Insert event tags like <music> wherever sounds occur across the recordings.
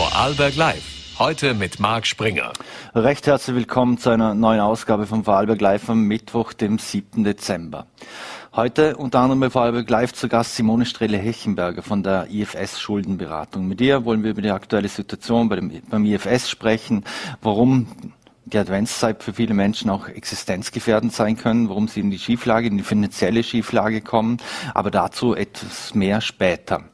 Vorarlberg Live. Heute mit Marc Springer. Recht herzlich willkommen zu einer neuen Ausgabe von Vorarlberg Live am Mittwoch, dem 7. Dezember. Heute unter anderem bei Vorarlberg Live zu Gast Simone Strehle-Hechenberger von der IFS Schuldenberatung. Mit ihr wollen wir über die aktuelle Situation beim IFS sprechen, warum die Adventszeit für viele Menschen auch existenzgefährdend sein können, warum sie in die Schieflage, in die finanzielle Schieflage kommen, aber dazu etwas mehr später.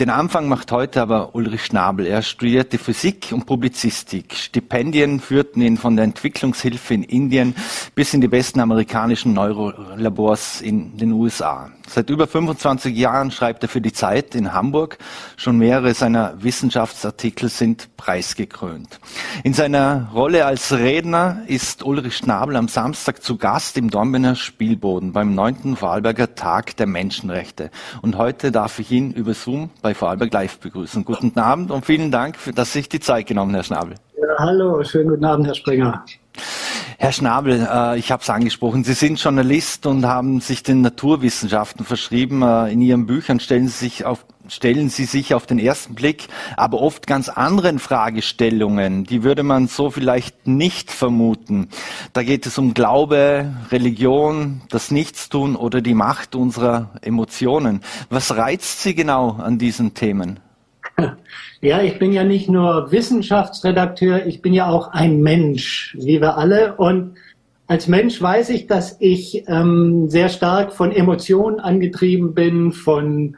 Den Anfang macht heute aber Ulrich Schnabel. Er studierte Physik und Publizistik. Stipendien führten ihn von der Entwicklungshilfe in Indien bis in die besten amerikanischen Neurolabors in den USA. Seit über 25 Jahren schreibt er für die Zeit in Hamburg. Schon mehrere seiner Wissenschaftsartikel sind preisgekrönt. In seiner Rolle als Redner ist Ulrich Schnabel am Samstag zu Gast im Dornbirner Spielboden beim 9. Vorarlberger Tag der Menschenrechte. Und heute darf ich ihn über Zoom bei Vorarlberg Live begrüßen. Guten Abend und vielen Dank, dass Sie sich die Zeit genommen, Herr Schnabel. Ja, hallo, schönen guten Abend, Herr Springer. Herr Schnabel, äh, ich habe es angesprochen, Sie sind Journalist und haben sich den Naturwissenschaften verschrieben. Äh, in Ihren Büchern stellen Sie sich auf stellen Sie sich auf den ersten Blick aber oft ganz anderen Fragestellungen. Die würde man so vielleicht nicht vermuten. Da geht es um Glaube, Religion, das Nichtstun oder die Macht unserer Emotionen. Was reizt Sie genau an diesen Themen? <laughs> Ja, ich bin ja nicht nur Wissenschaftsredakteur, ich bin ja auch ein Mensch, wie wir alle. Und als Mensch weiß ich, dass ich ähm, sehr stark von Emotionen angetrieben bin, von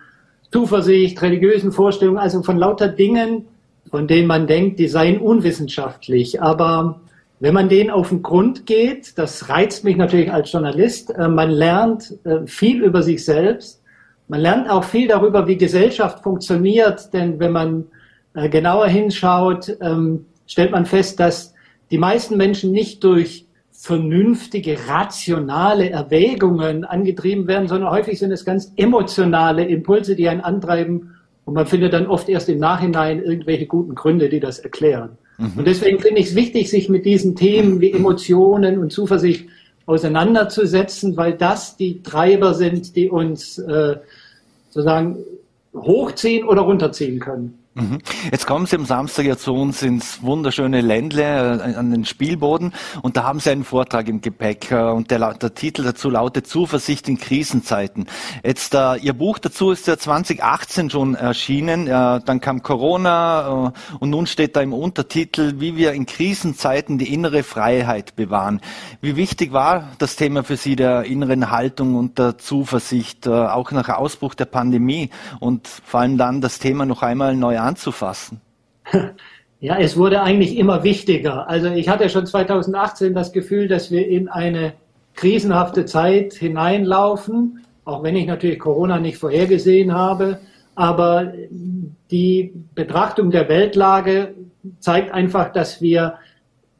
Zuversicht, religiösen Vorstellungen, also von lauter Dingen, von denen man denkt, die seien unwissenschaftlich. Aber wenn man denen auf den Grund geht, das reizt mich natürlich als Journalist, äh, man lernt äh, viel über sich selbst. Man lernt auch viel darüber, wie Gesellschaft funktioniert, denn wenn man äh, genauer hinschaut, ähm, stellt man fest, dass die meisten Menschen nicht durch vernünftige, rationale Erwägungen angetrieben werden, sondern häufig sind es ganz emotionale Impulse, die einen antreiben. Und man findet dann oft erst im Nachhinein irgendwelche guten Gründe, die das erklären. Mhm. Und deswegen finde ich es wichtig, sich mit diesen Themen wie Emotionen und Zuversicht auseinanderzusetzen, weil das die Treiber sind, die uns äh, sozusagen hochziehen oder runterziehen können. Mhm. Jetzt kommen Sie am Samstag ja zu uns ins wunderschöne Ländle äh, an den Spielboden und da haben Sie einen Vortrag im Gepäck äh, und der, der Titel dazu lautet Zuversicht in Krisenzeiten. Jetzt uh, Ihr Buch dazu ist ja 2018 schon erschienen, uh, dann kam Corona uh, und nun steht da im Untertitel, wie wir in Krisenzeiten die innere Freiheit bewahren. Wie wichtig war das Thema für Sie der inneren Haltung und der Zuversicht, auch nach Ausbruch der Pandemie und vor allem dann das Thema noch einmal neu anzufassen? <laughs> Ja, es wurde eigentlich immer wichtiger. Also ich hatte schon 2018 das Gefühl, dass wir in eine krisenhafte Zeit hineinlaufen, auch wenn ich natürlich Corona nicht vorhergesehen habe. Aber die Betrachtung der Weltlage zeigt einfach, dass wir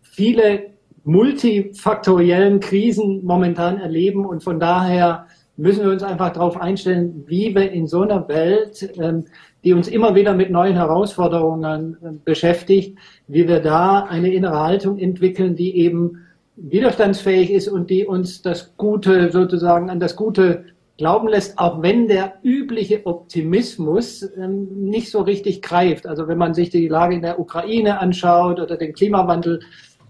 viele multifaktoriellen Krisen momentan erleben und von daher müssen wir uns einfach darauf einstellen, wie wir in so einer Welt ähm, die uns immer wieder mit neuen Herausforderungen äh, beschäftigt, wie wir da eine innere Haltung entwickeln, die eben widerstandsfähig ist und die uns das Gute sozusagen an das Gute glauben lässt, auch wenn der übliche Optimismus ähm, nicht so richtig greift. Also wenn man sich die Lage in der Ukraine anschaut oder den Klimawandel,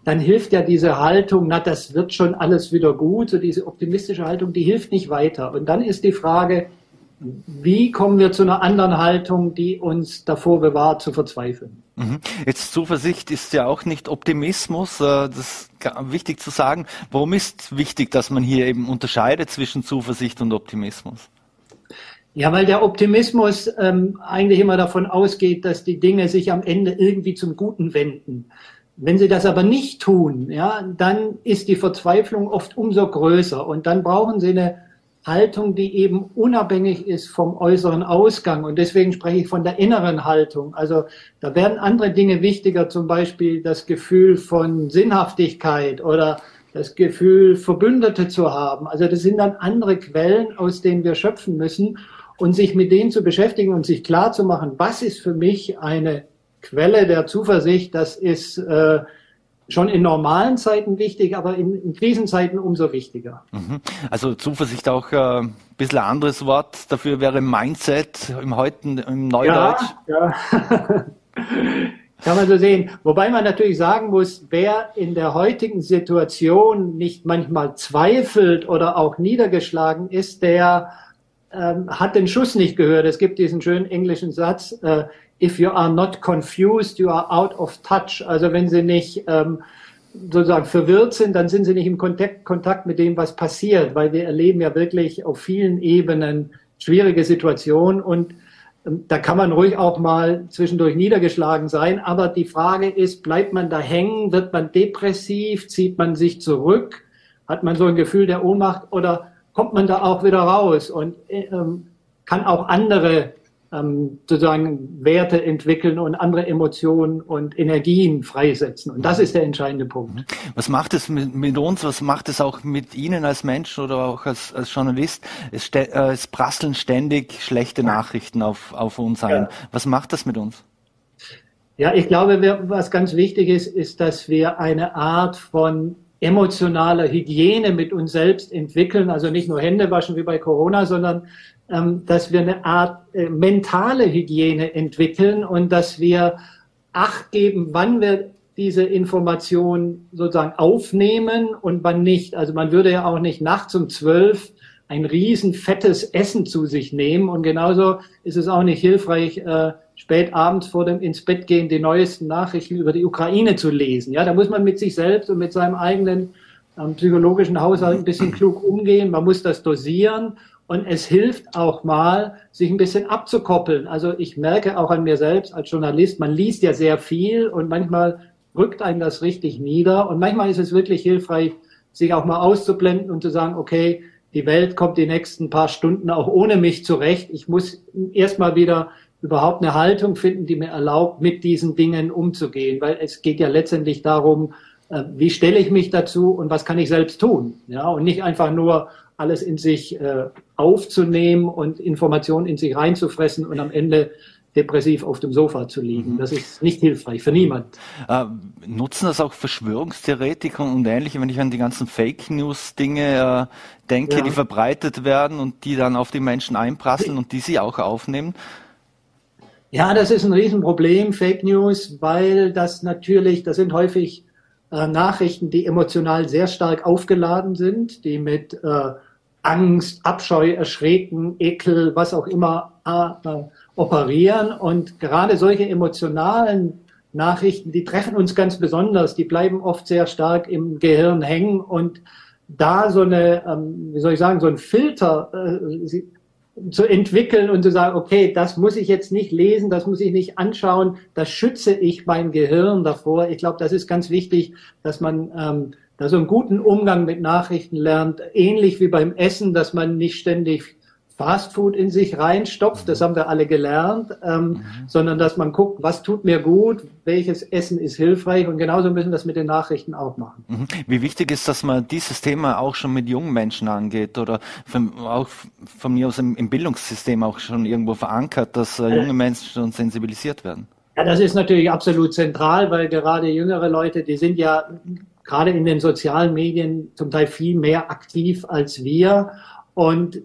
dann hilft ja diese Haltung, na, das wird schon alles wieder gut, so diese optimistische Haltung, die hilft nicht weiter. Und dann ist die Frage, wie kommen wir zu einer anderen Haltung, die uns davor bewahrt, zu verzweifeln? Mhm. Jetzt Zuversicht ist ja auch nicht Optimismus. Äh, das ist wichtig zu sagen. Warum ist wichtig, dass man hier eben unterscheidet zwischen Zuversicht und Optimismus? Ja, weil der Optimismus ähm, eigentlich immer davon ausgeht, dass die Dinge sich am Ende irgendwie zum Guten wenden. Wenn sie das aber nicht tun, ja, dann ist die Verzweiflung oft umso größer und dann brauchen sie eine Haltung, die eben unabhängig ist vom äußeren Ausgang. Und deswegen spreche ich von der inneren Haltung. Also da werden andere Dinge wichtiger, zum Beispiel das Gefühl von Sinnhaftigkeit oder das Gefühl, Verbündete zu haben. Also das sind dann andere Quellen, aus denen wir schöpfen müssen. Und sich mit denen zu beschäftigen und sich klar zu machen, was ist für mich eine Quelle der Zuversicht, das ist äh, schon in normalen Zeiten wichtig, aber in, in Krisenzeiten umso wichtiger. Mhm. Also Zuversicht auch äh, ein bisschen ein anderes Wort dafür wäre Mindset im heutigen im Neudeutsch. Ja, ja. Kann man so sehen. Wobei man natürlich sagen muss, wer in der heutigen Situation nicht manchmal zweifelt oder auch niedergeschlagen ist, der ähm, hat den Schuss nicht gehört. Es gibt diesen schönen englischen Satz, äh, if you are not confused, you are out of touch. Also wenn Sie nicht ähm, sozusagen verwirrt sind, dann sind Sie nicht im Kontakt, Kontakt mit dem, was passiert, weil wir erleben ja wirklich auf vielen Ebenen schwierige Situationen und ähm, da kann man ruhig auch mal zwischendurch niedergeschlagen sein. Aber die Frage ist, bleibt man da hängen? Wird man depressiv? Zieht man sich zurück? Hat man so ein Gefühl der Ohnmacht? Oder kommt man da auch wieder raus und ähm, kann auch andere ähm, sozusagen Werte entwickeln und andere Emotionen und Energien freisetzen. Und das ist der entscheidende Punkt. Mhm. Was macht es mit, mit uns? Was macht es auch mit Ihnen als Mensch oder auch als, als Journalist? Es, äh, es prasseln ständig schlechte Nachrichten auf, auf uns ein. Ja. Was macht das mit uns? Ja, ich glaube, wir, was ganz wichtig ist, ist, dass wir eine Art von emotionaler Hygiene mit uns selbst entwickeln. Also nicht nur Hände waschen wie bei Corona, sondern dass wir eine Art äh, mentale Hygiene entwickeln und dass wir Acht geben, wann wir diese Information sozusagen aufnehmen und wann nicht. Also man würde ja auch nicht nachts um zwölf ein riesen fettes Essen zu sich nehmen und genauso ist es auch nicht hilfreich, äh, spät abends vor dem ins Bett gehen die neuesten Nachrichten über die Ukraine zu lesen. Ja, da muss man mit sich selbst und mit seinem eigenen ähm, psychologischen Haushalt ein bisschen klug umgehen. Man muss das dosieren und es hilft auch mal, sich ein bisschen abzukoppeln. Also ich merke auch an mir selbst als Journalist, man liest ja sehr viel und manchmal rückt einem das richtig nieder. Und manchmal ist es wirklich hilfreich, sich auch mal auszublenden und zu sagen, okay, die Welt kommt die nächsten paar Stunden auch ohne mich zurecht. Ich muss erstmal wieder überhaupt eine Haltung finden, die mir erlaubt, mit diesen Dingen umzugehen, weil es geht ja letztendlich darum, äh, wie stelle ich mich dazu und was kann ich selbst tun, ja, und nicht einfach nur alles in sich äh, aufzunehmen und Informationen in sich reinzufressen und am Ende depressiv auf dem Sofa zu liegen. Mhm. Das ist nicht hilfreich für niemand. Äh, nutzen das auch Verschwörungstheoretiker und ähnliche, wenn ich an die ganzen Fake News Dinge äh, denke, ja. die verbreitet werden und die dann auf die Menschen einprasseln und die sie auch aufnehmen? Ja, das ist ein Riesenproblem, Fake News, weil das natürlich, das sind häufig äh, Nachrichten, die emotional sehr stark aufgeladen sind, die mit äh, Angst, Abscheu, Erschrecken, Ekel, was auch immer äh, operieren. Und gerade solche emotionalen Nachrichten, die treffen uns ganz besonders, die bleiben oft sehr stark im Gehirn hängen und da so eine, ähm, wie soll ich sagen, so ein Filter äh, zu entwickeln und zu sagen, okay, das muss ich jetzt nicht lesen, das muss ich nicht anschauen, das schütze ich mein Gehirn davor. Ich glaube, das ist ganz wichtig, dass man ähm, da so einen guten Umgang mit Nachrichten lernt, ähnlich wie beim Essen, dass man nicht ständig Fastfood in sich reinstopft, das haben wir alle gelernt, ähm, mhm. sondern dass man guckt, was tut mir gut, welches Essen ist hilfreich und genauso müssen wir das mit den Nachrichten auch machen. Mhm. Wie wichtig ist, dass man dieses Thema auch schon mit jungen Menschen angeht oder von, auch von mir aus im, im, Bildungssystem auch schon irgendwo verankert, dass äh, junge Menschen schon sensibilisiert werden? Ja, das ist natürlich absolut zentral, weil gerade jüngere Leute, die sind ja gerade in den sozialen Medien zum Teil viel mehr aktiv als wir und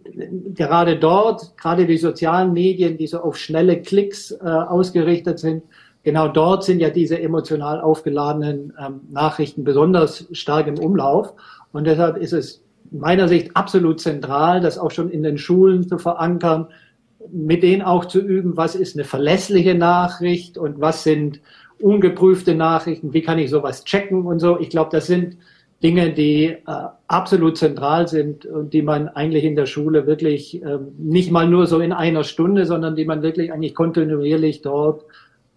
gerade dort, gerade die sozialen Medien, die so auf schnelle Klicks äh, ausgerichtet sind, genau dort sind ja diese emotional aufgeladenen ähm, Nachrichten besonders stark im Umlauf. Und deshalb ist es meiner Sicht absolut zentral, das auch schon in den Schulen zu verankern, mit denen auch zu üben, was ist eine verlässliche Nachricht und was sind ungeprüfte Nachrichten, wie kann ich sowas checken und so. Ich glaube, das sind Dinge, die äh, absolut zentral sind und die man eigentlich in der Schule wirklich äh, nicht mal nur so in einer Stunde, sondern die man wirklich eigentlich kontinuierlich dort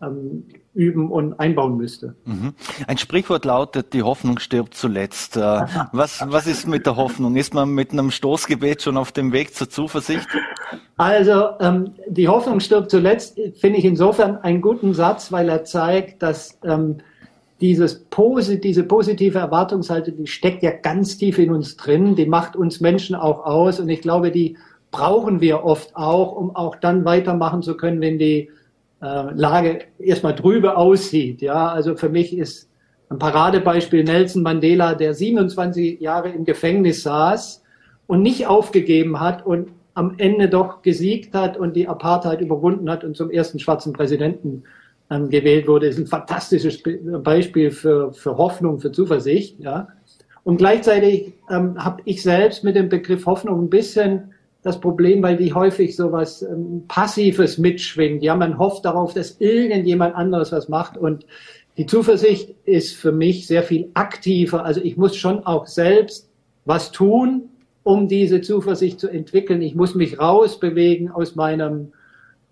ähm, üben und einbauen müsste. Mhm. Ein Sprichwort lautet, die Hoffnung stirbt zuletzt. Äh, <laughs> was, was ist mit der Hoffnung? Ist man mit einem Stoßgebet schon auf dem Weg zur Zuversicht? Also ähm, die Hoffnung stirbt zuletzt finde ich insofern einen guten Satz, weil er zeigt, dass ähm, dieses Posit diese positive Erwartungshaltung, die steckt ja ganz tief in uns drin, die macht uns Menschen auch aus und ich glaube, die brauchen wir oft auch, um auch dann weitermachen zu können, wenn die Lage erstmal trübe aussieht. Ja, also für mich ist ein Paradebeispiel Nelson Mandela, der 27 Jahre im Gefängnis saß und nicht aufgegeben hat und am Ende doch gesiegt hat und die Apartheid überwunden hat und zum ersten schwarzen Präsidenten ähm, gewählt wurde, ist ein fantastisches Beispiel für, für Hoffnung, für Zuversicht. Ja. Und gleichzeitig ähm, habe ich selbst mit dem Begriff Hoffnung ein bisschen das Problem, weil die häufig so was ähm, Passives mitschwingt. Ja, man hofft darauf, dass irgendjemand anderes was macht und die Zuversicht ist für mich sehr viel aktiver. Also ich muss schon auch selbst was tun, um diese Zuversicht zu entwickeln. Ich muss mich rausbewegen aus meinem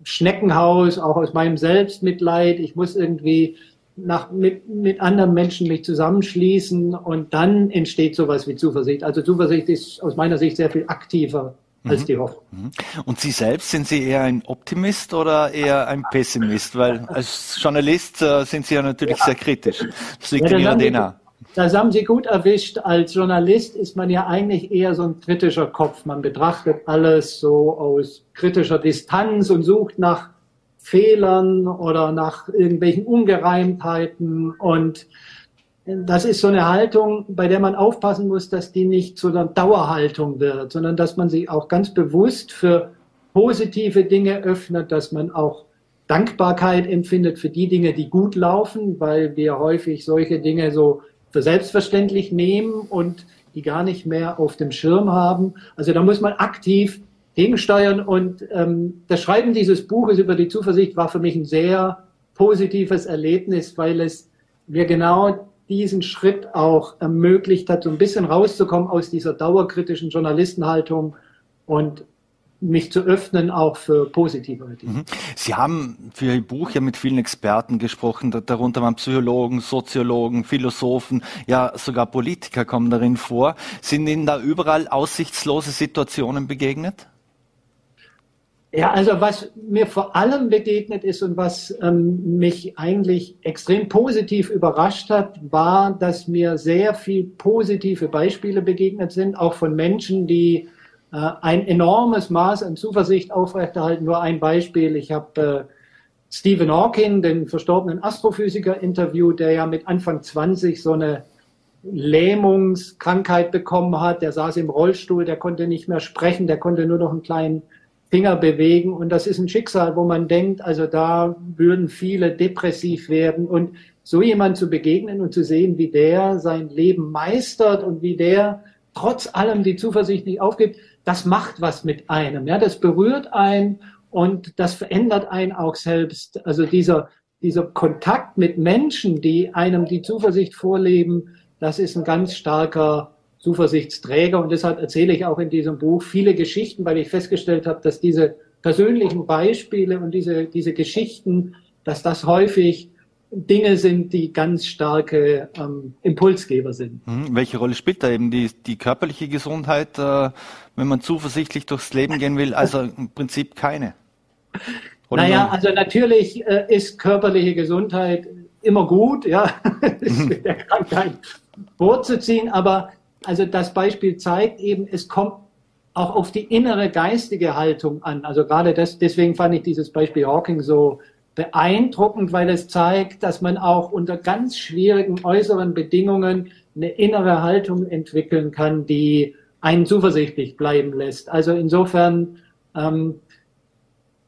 Schneckenhaus, auch aus meinem Selbstmitleid. Ich muss irgendwie nach, mit, mit anderen Menschen mich zusammenschließen und dann entsteht sowas wie Zuversicht. Also Zuversicht ist aus meiner Sicht sehr viel aktiver als mhm. die Hoffnung. Mhm. Und Sie selbst, sind Sie eher ein Optimist oder eher ein Pessimist? Weil als Journalist äh, sind Sie ja natürlich ja. sehr kritisch. Das liegt ja, in Ihrer DNA. Das haben Sie gut erwischt. Als Journalist ist man ja eigentlich eher so ein kritischer Kopf. Man betrachtet alles so aus kritischer Distanz und sucht nach Fehlern oder nach irgendwelchen Ungereimtheiten und das ist so eine Haltung, bei der man aufpassen muss, dass die nicht zu einer Dauerhaltung wird, sondern dass man sich auch ganz bewusst für positive Dinge öffnet, dass man auch Dankbarkeit empfindet für die Dinge, die gut laufen, weil wir häufig solche Dinge so für selbstverständlich nehmen und die gar nicht mehr auf dem Schirm haben. Also da muss man aktiv gegensteuern und ähm, das Schreiben dieses Buches über die Zuversicht war für mich ein sehr positives Erlebnis, weil es mir genau diesen Schritt auch ermöglicht hat, so ein bisschen rauszukommen aus dieser dauerkritischen Journalistenhaltung und mich zu öffnen auch für positive Dinge. Mhm. Sie haben für Ihr Buch ja mit vielen Experten gesprochen, darunter waren Psychologen, Soziologen, Philosophen, ja sogar Politiker kommen darin vor. Sind Ihnen da überall aussichtslose Situationen begegnet? Ja, also was mir vor allem begegnet ist und was ähm, mich eigentlich extrem positiv überrascht hat, war, dass mir sehr viel positive Beispiele begegnet sind, auch von Menschen, die äh, ein enormes Maß an Zuversicht aufrechterhalten. Nur ein Beispiel, ich habe äh, Stephen Hawking, den verstorbenen Astrophysiker, interviewt, der ja mit Anfang 20 so eine Lähmungskrankheit bekommen hat. Der saß im Rollstuhl, der konnte nicht mehr sprechen, der konnte nur noch einen kleinen Finger bewegen. Und das ist ein Schicksal, wo man denkt, also da würden viele depressiv werden. Und so jemand zu begegnen und zu sehen, wie der sein Leben meistert und wie der trotz allem die Zuversicht nicht aufgibt, das macht was mit einem. Ja, das berührt einen und das verändert einen auch selbst. Also dieser, dieser Kontakt mit Menschen, die einem die Zuversicht vorleben, das ist ein ganz starker Zuversichtsträger. Und deshalb erzähle ich auch in diesem Buch viele Geschichten, weil ich festgestellt habe, dass diese persönlichen Beispiele und diese, diese Geschichten, dass das häufig Dinge sind, die ganz starke ähm, Impulsgeber sind. Mhm. Welche Rolle spielt da eben die, die körperliche Gesundheit, äh, wenn man zuversichtlich durchs Leben gehen will? Also im Prinzip keine. Oder naja, also natürlich äh, ist körperliche Gesundheit immer gut, ja, <laughs> mit der Krankheit vorzuziehen, aber also das Beispiel zeigt eben, es kommt auch auf die innere geistige Haltung an. Also gerade das, deswegen fand ich dieses Beispiel Hawking so beeindruckend, weil es zeigt, dass man auch unter ganz schwierigen äußeren Bedingungen eine innere Haltung entwickeln kann, die einen zuversichtlich bleiben lässt. Also insofern, ähm,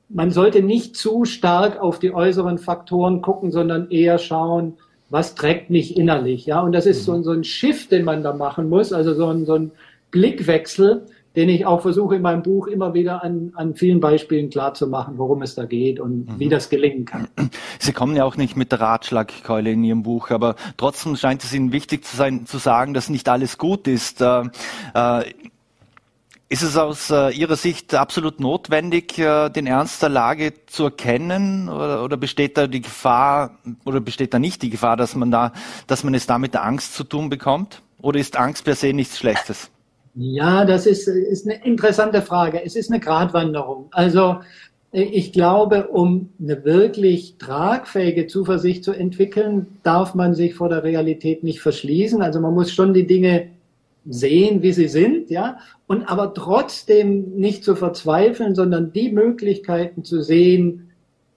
man sollte nicht zu stark auf die äußeren Faktoren gucken, sondern eher schauen, was trägt mich innerlich, ja. Und das ist so, mhm. so ein Shift, den man da machen muss, also so ein, so ein Blickwechsel, den ich auch versuche in meinem Buch immer wieder an, an vielen Beispielen klarzumachen, worum es da geht und mhm. wie das gelingen kann. Sie kommen ja auch nicht mit der Ratschlagkeule in Ihrem Buch, aber trotzdem scheint es Ihnen wichtig zu sein, zu sagen, dass nicht alles gut ist. Äh, äh, ist es aus äh, Ihrer Sicht absolut notwendig, äh, den Ernst der Lage zu erkennen, oder, oder, besteht da die Gefahr, oder besteht da nicht die Gefahr, dass man da, dass man es da mit der Angst zu tun bekommt? Oder ist Angst per se nichts Schlechtes? Ja, das ist, ist eine interessante Frage. Es ist eine Gratwanderung. Also ich glaube, um eine wirklich tragfähige Zuversicht zu entwickeln, darf man sich vor der Realität nicht verschließen. Also man muss schon die Dinge sehen, wie sie sind, ja, und aber trotzdem nicht zu verzweifeln, sondern die Möglichkeiten zu sehen,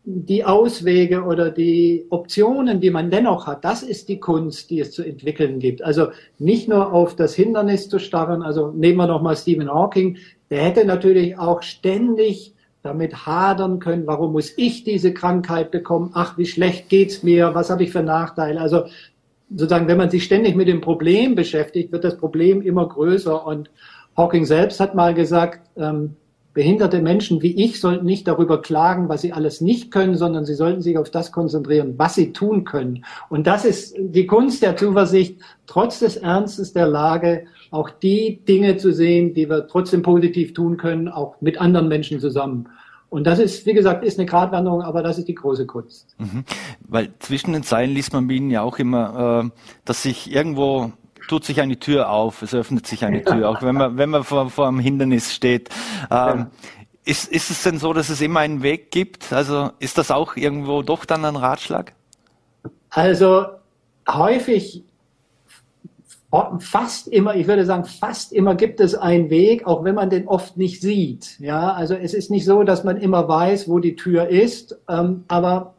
die Auswege oder die Optionen, die man dennoch hat, das ist die Kunst, die es zu entwickeln gibt. Also nicht nur auf das Hindernis zu starren, also nehmen wir nochmal Stephen Hawking, der hätte natürlich auch ständig damit hadern können, warum muss ich diese Krankheit bekommen, ach, wie schlecht geht's mir, was habe ich für Nachteile. Also sozusagen, wenn man sich ständig mit dem Problem beschäftigt, wird das Problem immer größer. Und Hawking selbst hat mal gesagt, ähm, behinderte Menschen wie ich sollten nicht darüber klagen, was sie alles nicht können, sondern sie sollten sich auf das konzentrieren, was sie tun können. Und das ist die Kunst der Zuversicht, trotz des Ernstes der Lage auch die Dinge zu sehen, die wir trotzdem positiv tun können, auch mit anderen Menschen zusammen. Und das ist, wie gesagt, ist eine Gratwanderung, aber das ist die große Kunst. Mhm. Weil zwischen den Zeilen liest man Ihnen ja auch immer, äh, dass sich irgendwo tut sich eine Tür auf, es öffnet sich eine Tür, auch wenn man, wenn man vor, vor einem Hindernis steht. Ähm, ist, ist es denn so, dass es immer einen Weg gibt? Also ist das auch irgendwo doch dann ein Ratschlag? Also häufig fast immer, ich würde sagen, fast immer gibt es einen Weg, auch wenn man den oft nicht sieht. Ja, also es ist nicht so, dass man immer weiß, wo die Tür ist, ähm, aber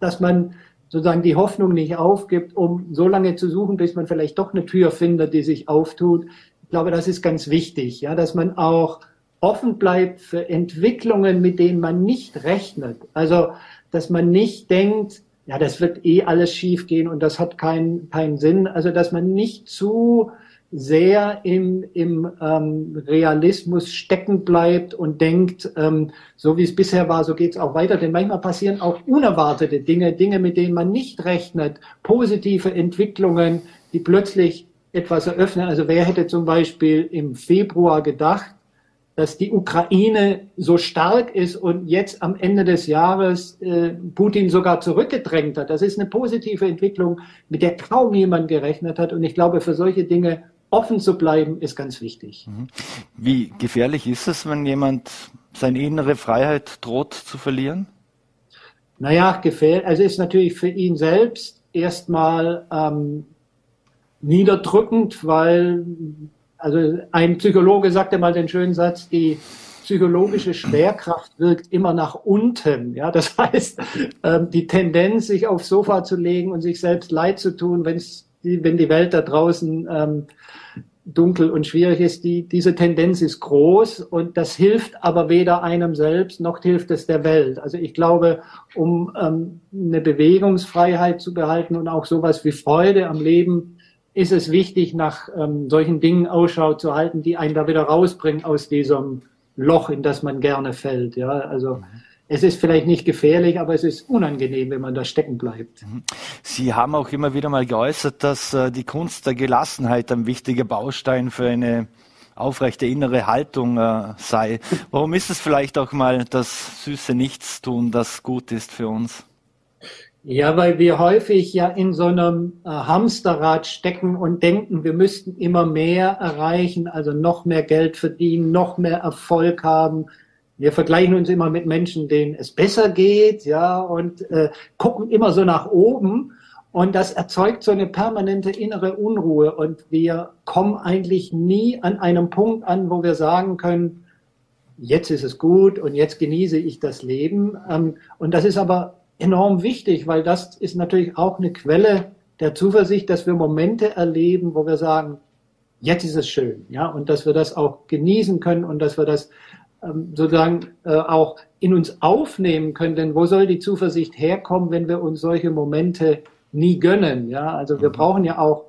dass man sozusagen die Hoffnung nicht aufgibt, um so lange zu suchen, bis man vielleicht doch eine Tür findet, die sich auftut. Ich glaube, das ist ganz wichtig, ja, dass man auch offen bleibt für Entwicklungen, mit denen man nicht rechnet. Also, dass man nicht denkt, ja, das wird eh alles schiefgehen und das hat keinen keinen Sinn. Also, dass man nicht zu sehr im, im ähm, Realismus stecken bleibt und denkt, ähm, so wie es bisher war, so geht es auch weiter. Denn manchmal passieren auch unerwartete Dinge, Dinge, mit denen man nicht rechnet, positive Entwicklungen, die plötzlich etwas eröffnen. Also wer hätte zum Beispiel im Februar gedacht, dass die Ukraine so stark ist und jetzt am Ende des Jahres äh, Putin sogar zurückgedrängt hat. Das ist eine positive Entwicklung, mit der kaum jemand gerechnet hat. Und ich glaube, für solche Dinge offen zu bleiben, ist ganz wichtig. Mhm. Wie gefährlich ist es, wenn jemand seine innere Freiheit droht zu verlieren? Naja, gefährlich, also ist natürlich für ihn selbst erstmal ähm, niederdrückend, weil also ein Psychologe sagte mal den schönen Satz, die psychologische Schwerkraft wirkt immer nach unten. Ja, das <laughs> heißt, ähm, die Tendenz, sich aufs Sofa zu legen und sich selbst leid zu tun, wenn's, wenn die Welt da draußen ähm, dunkel und schwierig ist, die, diese Tendenz ist groß und das hilft aber weder einem selbst noch hilft es der Welt. Also ich glaube, um ähm, eine Bewegungsfreiheit zu behalten und auch sowas wie Freude am Leben ist es wichtig, nach ähm, solchen Dingen Ausschau zu halten, die einen da wieder rausbringen aus diesem Loch, in das man gerne fällt. Ja, also es ist vielleicht nicht gefährlich, aber es ist unangenehm, wenn man da stecken bleibt. Mhm. Sie haben auch immer wieder mal geäußert, dass äh, die Kunst der Gelassenheit ein wichtiger Baustein für eine aufrechte innere Haltung äh, sei. Warum ist es vielleicht auch mal das süße Nichtstun, das gut ist für uns? Ja, weil wir häufig ja in so einem äh, Hamsterrad stecken und denken, wir müssten immer mehr erreichen, also noch mehr Geld verdienen, noch mehr Erfolg haben. Wir vergleichen uns immer mit Menschen, denen es besser geht, ja, und äh, gucken immer so nach oben. Und das erzeugt so eine permanente innere Unruhe. Und wir kommen eigentlich nie an einem Punkt an, wo wir sagen können, jetzt ist es gut und jetzt genieße ich das Leben. Ähm, und das ist aber enorm wichtig, weil das ist natürlich auch eine Quelle der Zuversicht, dass wir Momente erleben, wo wir sagen, jetzt ist es schön, ja, und dass wir das auch genießen können und dass wir das ähm, sozusagen äh, auch in uns aufnehmen können. Denn wo soll die Zuversicht herkommen, wenn wir uns solche Momente nie gönnen? Ja, also wir mhm. brauchen ja auch,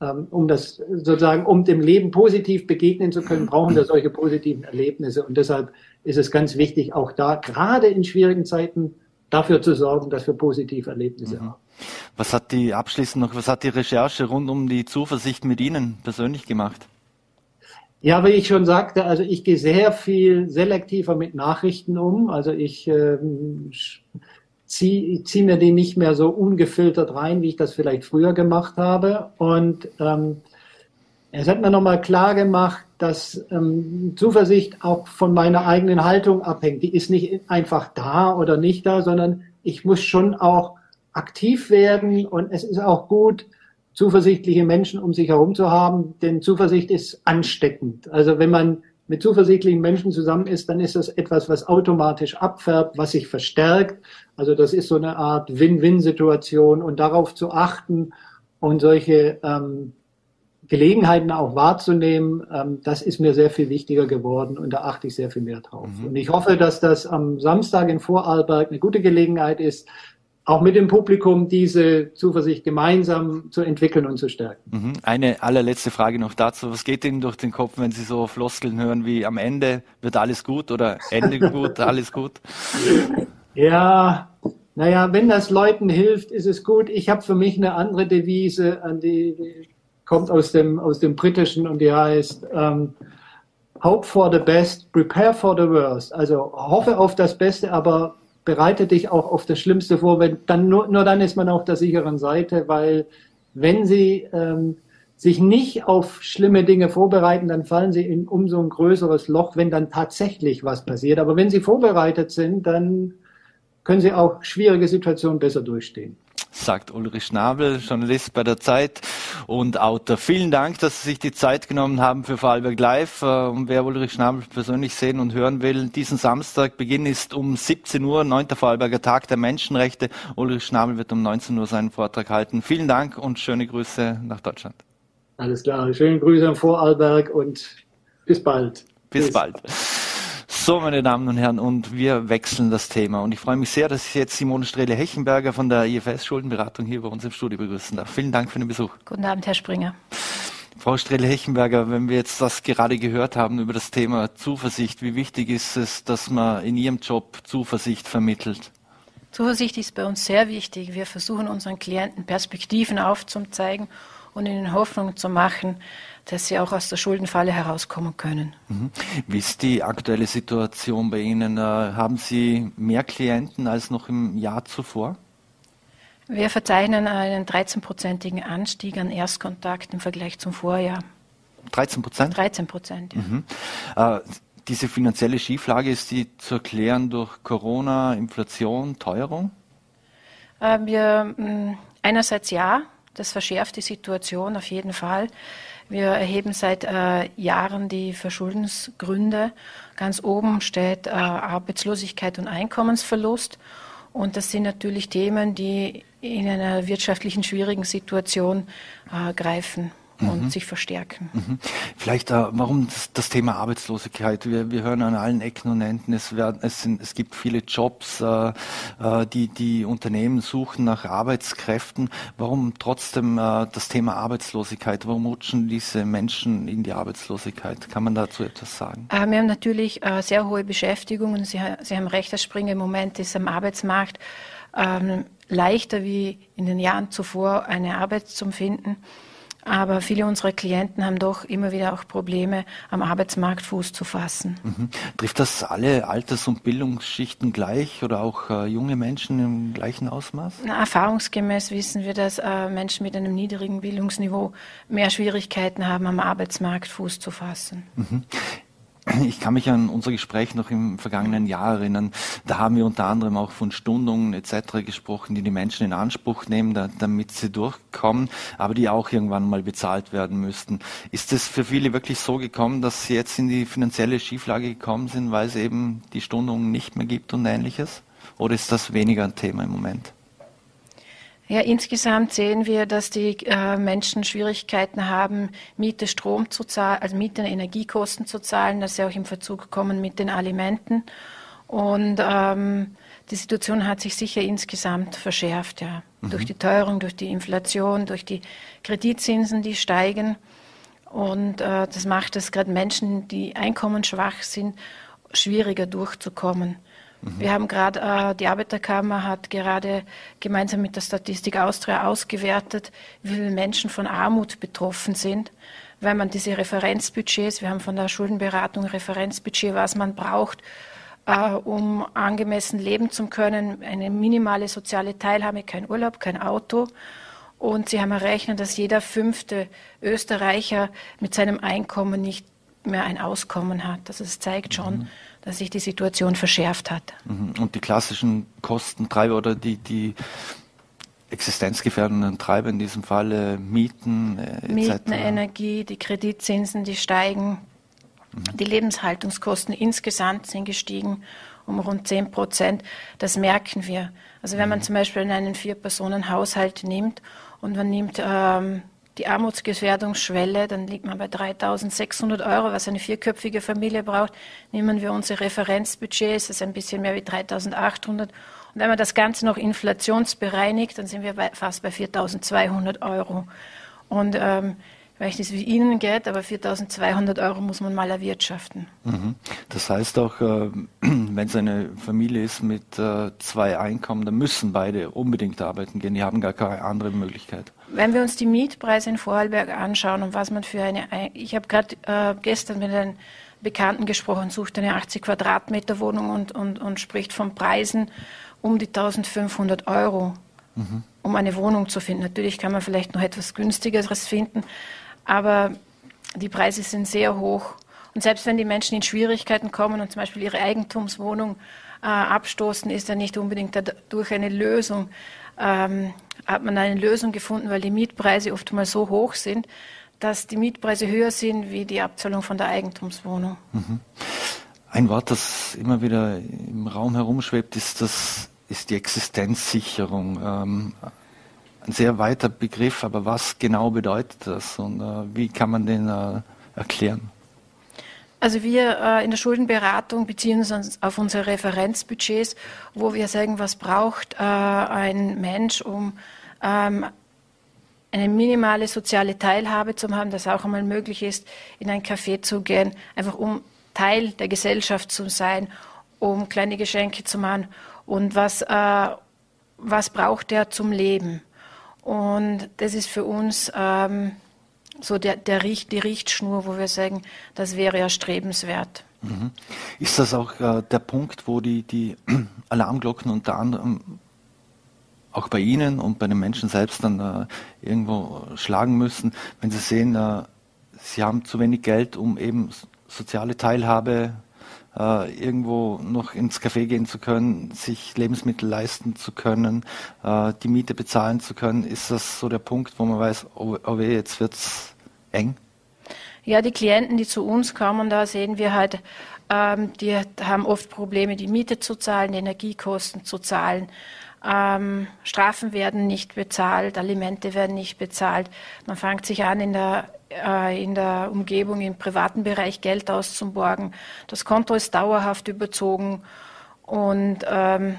ähm, um das sozusagen, um dem Leben positiv begegnen zu können, brauchen wir solche positiven Erlebnisse. Und deshalb ist es ganz wichtig, auch da gerade in schwierigen Zeiten dafür zu sorgen, dass wir positive Erlebnisse mhm. haben. Was hat die abschließend noch, was hat die Recherche rund um die Zuversicht mit Ihnen persönlich gemacht? Ja, wie ich schon sagte, also ich gehe sehr viel selektiver mit Nachrichten um. Also ich ähm, ziehe zieh mir die nicht mehr so ungefiltert rein, wie ich das vielleicht früher gemacht habe. Und ähm, es hat mir nochmal klar gemacht, dass ähm, Zuversicht auch von meiner eigenen Haltung abhängt. Die ist nicht einfach da oder nicht da, sondern ich muss schon auch aktiv werden und es ist auch gut, zuversichtliche Menschen um sich herum zu haben, denn Zuversicht ist ansteckend. Also wenn man mit zuversichtlichen Menschen zusammen ist, dann ist das etwas, was automatisch abfärbt, was sich verstärkt. Also das ist so eine Art Win-Win-Situation und darauf zu achten und solche ähm, Gelegenheiten auch wahrzunehmen, ähm, das ist mir sehr viel wichtiger geworden und da achte ich sehr viel mehr drauf. Mhm. Und ich hoffe, dass das am Samstag in Vorarlberg eine gute Gelegenheit ist, auch mit dem Publikum diese Zuversicht gemeinsam zu entwickeln und zu stärken. Mhm. Eine allerletzte Frage noch dazu. Was geht Ihnen durch den Kopf, wenn Sie so Floskeln hören wie am Ende wird alles gut oder Ende gut, <laughs> alles gut? Ja, naja, wenn das Leuten hilft, ist es gut. Ich habe für mich eine andere Devise, an die, die kommt aus dem, aus dem Britischen und die heißt ähm, Hope for the best, prepare for the worst. Also hoffe auf das Beste, aber bereite dich auch auf das Schlimmste vor, wenn dann nur, nur dann ist man auf der sicheren Seite, weil wenn sie ähm, sich nicht auf schlimme Dinge vorbereiten, dann fallen sie in umso ein größeres Loch, wenn dann tatsächlich was passiert. Aber wenn sie vorbereitet sind, dann können sie auch schwierige Situationen besser durchstehen sagt Ulrich Schnabel, Journalist bei der Zeit und Autor. Vielen Dank, dass Sie sich die Zeit genommen haben für Vorarlberg Live. Äh, und wer Ulrich Schnabel persönlich sehen und hören will, diesen Samstag, Beginn ist um 17 Uhr, 9. Vorarlberger Tag der Menschenrechte. Ulrich Schnabel wird um 19 Uhr seinen Vortrag halten. Vielen Dank und schöne Grüße nach Deutschland. Alles klar, schöne Grüße an Vorarlberg und bis bald. Bis Tschüss. bald. So, meine Damen und Herren, und wir wechseln das Thema. Und ich freue mich sehr, dass ich jetzt Simone Strehle-Hechenberger von der IFS Schuldenberatung hier bei uns im Studio begrüßen darf. Vielen Dank für den Besuch. Guten Abend, Herr Springer. Frau Strehle-Hechenberger, wenn wir jetzt das gerade gehört haben über das Thema Zuversicht, wie wichtig ist es, dass man in Ihrem Job Zuversicht vermittelt? Zuversicht ist bei uns sehr wichtig. Wir versuchen unseren Klienten Perspektiven aufzuzeigen und ihnen Hoffnung zu machen, dass sie auch aus der Schuldenfalle herauskommen können. Mhm. Wie ist die aktuelle Situation bei Ihnen? Äh, haben Sie mehr Klienten als noch im Jahr zuvor? Wir verzeichnen einen 13-prozentigen Anstieg an Erstkontakt im Vergleich zum Vorjahr. 13 Prozent? 13 Prozent, ja. Mhm. Äh, diese finanzielle Schieflage, ist die zu erklären durch Corona, Inflation, Teuerung? Äh, wir, mh, mm, einerseits ja, das verschärft die Situation auf jeden Fall. Wir erheben seit äh, Jahren die Verschuldensgründe. Ganz oben steht äh, Arbeitslosigkeit und Einkommensverlust. Und das sind natürlich Themen, die in einer wirtschaftlichen schwierigen Situation äh, greifen und mhm. sich verstärken. Mhm. Vielleicht, äh, warum das, das, Thema Arbeitslosigkeit? Wir, wir hören an allen Ecken und Enden, es, werden, es, sind, es gibt viele Jobs, äh, äh, die, die Unternehmen suchen nach Arbeitskräften. Warum trotzdem äh, das Thema Arbeitslosigkeit? Warum rutschen diese Menschen in die Arbeitslosigkeit? Kann man dazu etwas sagen? Äh, wir haben natürlich äh, sehr hohe Beschäftigung und Sie, Sie haben recht, das Springen im Moment ist am Arbeitsmarkt ähm, leichter wie in den Jahren zuvor eine Arbeit zu finden. Aber viele unserer Klienten haben doch immer wieder auch Probleme, am Arbeitsmarkt Fuß zu fassen. Mhm. Trifft das alle Alters- und Bildungsschichten gleich oder auch äh, junge Menschen im gleichen Ausmaß? Na, erfahrungsgemäß wissen wir, dass äh, Menschen mit einem niedrigen Bildungsniveau mehr Schwierigkeiten haben, am Arbeitsmarkt Fuß zu fassen. Mhm. Ich kann mich an unser Gespräch noch im vergangenen Jahr erinnern. Da haben wir unter anderem auch von Stundungen etc. gesprochen, die die Menschen in Anspruch nehmen, da, damit sie durchkommen, aber die auch irgendwann mal bezahlt werden müssten. Ist es für viele wirklich so gekommen, dass sie jetzt in die finanzielle Schieflage gekommen sind, weil es eben die Stundungen nicht mehr gibt und ähnliches? Oder ist das weniger ein Thema im Moment? Ja, insgesamt sehen wir, dass die äh, Menschen Schwierigkeiten haben, Miete, Strom zu zahlen, also Miete, Energiekosten zu zahlen, dass sie auch im Verzug kommen mit den Alimenten. Und ähm, die Situation hat sich sicher insgesamt verschärft, ja. Mhm. Durch die Teuerung, durch die Inflation, durch die Kreditzinsen, die steigen. Und äh, das macht es gerade Menschen, die einkommensschwach sind, schwieriger durchzukommen. Wir haben gerade, äh, die Arbeiterkammer hat gerade gemeinsam mit der Statistik Austria ausgewertet, wie viele Menschen von Armut betroffen sind, weil man diese Referenzbudgets, wir haben von der Schuldenberatung Referenzbudget, was man braucht, äh, um angemessen leben zu können, eine minimale soziale Teilhabe, kein Urlaub, kein Auto. Und sie haben errechnet, dass jeder fünfte Österreicher mit seinem Einkommen nicht mehr ein Auskommen hat. Also es zeigt schon, mhm dass sich die Situation verschärft hat. Mhm. Und die klassischen Kostentreiber oder die, die existenzgefährdenden Treiber in diesem Fall, Mieten, äh, Mieten, Energie, die Kreditzinsen, die steigen. Mhm. Die Lebenshaltungskosten insgesamt sind gestiegen um rund 10 Prozent. Das merken wir. Also wenn man mhm. zum Beispiel einen Vier-Personen-Haushalt nimmt und man nimmt ähm, die Armutsgefährdungsschwelle, dann liegt man bei 3.600 Euro, was eine vierköpfige Familie braucht. Nehmen wir unsere Referenzbudget, ist das ein bisschen mehr wie 3.800. Und wenn man das Ganze noch inflationsbereinigt, dann sind wir bei, fast bei 4.200 Euro. Und ähm, weiß nicht, wie Ihnen geht, aber 4.200 Euro muss man mal erwirtschaften. Mhm. Das heißt auch, äh, <clears throat> wenn es eine Familie ist mit äh, zwei Einkommen, dann müssen beide unbedingt arbeiten gehen. Die haben gar keine andere Möglichkeit. Wenn wir uns die Mietpreise in Vorarlberg anschauen und was man für eine, ich habe gerade äh, gestern mit einem Bekannten gesprochen, sucht eine 80 Quadratmeter Wohnung und, und, und spricht von Preisen um die 1500 Euro, mhm. um eine Wohnung zu finden. Natürlich kann man vielleicht noch etwas günstigeres finden, aber die Preise sind sehr hoch. Und selbst wenn die Menschen in Schwierigkeiten kommen und zum Beispiel ihre Eigentumswohnung äh, abstoßen, ist ja nicht unbedingt dadurch eine Lösung. Ähm, hat man eine Lösung gefunden, weil die Mietpreise oft mal so hoch sind, dass die Mietpreise höher sind wie die Abzahlung von der Eigentumswohnung. Mhm. Ein Wort, das immer wieder im Raum herumschwebt, ist, das, ist die Existenzsicherung. Ähm, ein sehr weiter Begriff, aber was genau bedeutet das und äh, wie kann man den äh, erklären? Also wir äh, in der Schuldenberatung beziehen uns auf unsere Referenzbudgets, wo wir sagen, was braucht äh, ein Mensch, um ähm, eine minimale soziale Teilhabe zu haben, dass auch einmal möglich ist, in ein Café zu gehen, einfach um Teil der Gesellschaft zu sein, um kleine Geschenke zu machen und was, äh, was braucht er zum Leben. Und das ist für uns ähm, so der, der die Richtschnur, wo wir sagen, das wäre erstrebenswert. Mhm. Ist das auch äh, der Punkt, wo die, die <clears throat> Alarmglocken unter anderem auch bei Ihnen und bei den Menschen selbst dann äh, irgendwo schlagen müssen, wenn Sie sehen, äh, Sie haben zu wenig Geld, um eben soziale Teilhabe äh, irgendwo noch ins Café gehen zu können, sich Lebensmittel leisten zu können, äh, die Miete bezahlen zu können, ist das so der Punkt, wo man weiß, oh, oh weh, jetzt wird's eng? Ja, die Klienten, die zu uns kommen, da sehen wir halt, ähm, die haben oft Probleme, die Miete zu zahlen, die Energiekosten zu zahlen. Ähm, Strafen werden nicht bezahlt, Alimente werden nicht bezahlt. Man fängt sich an, in der, äh, in der Umgebung, im privaten Bereich Geld auszuborgen. Das Konto ist dauerhaft überzogen und ähm,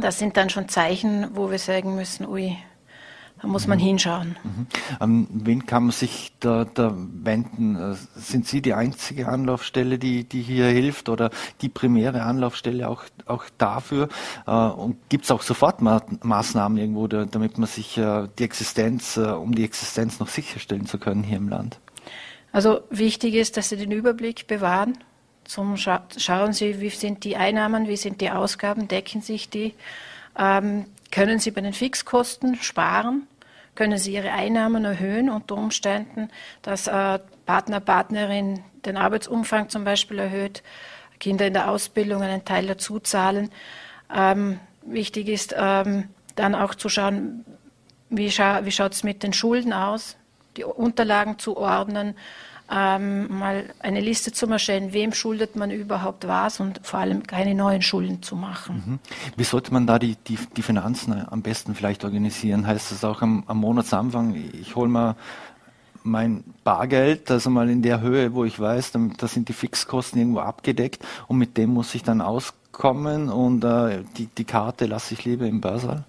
das sind dann schon Zeichen, wo wir sagen müssen, ui, da muss man mhm. hinschauen. Mhm. An wen kann man sich da, da, wenden? Äh, sind Sie die einzige Anlaufstelle, die, die hier hilft oder die primäre Anlaufstelle auch, auch dafür? Äh, und gibt es auch Sofortmaßnahmen irgendwo, damit man sich äh, die Existenz, um die Existenz noch sicherstellen zu können hier im Land? Also wichtig ist, dass Sie den Überblick bewahren. Zum Scha schauen Sie, wie sind die Einnahmen, wie sind die Ausgaben, decken sich die. Ähm, können Sie bei den Fixkosten sparen? können sie ihre Einnahmen erhöhen unter Umständen, dass äh, Partner, Partnerin den Arbeitsumfang zum Beispiel erhöht, Kinder in der Ausbildung einen Teil dazu zahlen. Ähm, wichtig ist ähm, dann auch zu schauen, wie, scha wie schaut es mit den Schulden aus, die Unterlagen zu ordnen, ähm, mal eine Liste zu erstellen, wem schuldet man überhaupt was und vor allem keine neuen Schulden zu machen. Mhm. Wie sollte man da die, die, die Finanzen am besten vielleicht organisieren? Heißt das auch am, am Monatsanfang, ich hole mal mein Bargeld, also mal in der Höhe, wo ich weiß, da sind die Fixkosten irgendwo abgedeckt und mit dem muss ich dann auskommen und äh, die, die Karte lasse ich lieber im Börsaal?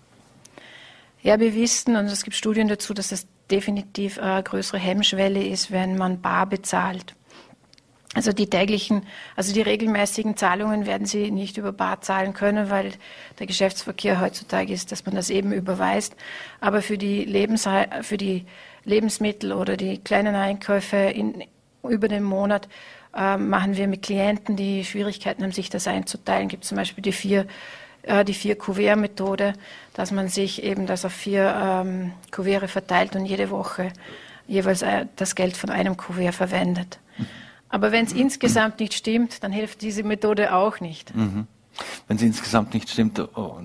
Ja, wir wissen, und es gibt Studien dazu, dass es definitiv eine größere Hemmschwelle ist, wenn man bar bezahlt. Also die täglichen, also die regelmäßigen Zahlungen werden Sie nicht über Bar zahlen können, weil der Geschäftsverkehr heutzutage ist, dass man das eben überweist. Aber für die, Lebens, für die Lebensmittel oder die kleinen Einkäufe in, über den Monat äh, machen wir mit Klienten, die Schwierigkeiten haben, sich das einzuteilen. Es gibt zum Beispiel die vier äh, die vier Kuvert-Methode, dass man sich eben das auf vier ähm, Kuvere verteilt und jede Woche jeweils äh, das Geld von einem Kuvert verwendet. Aber wenn es insgesamt nicht stimmt, dann hilft diese Methode auch nicht. Mhm. Wenn es insgesamt nicht stimmt, oh,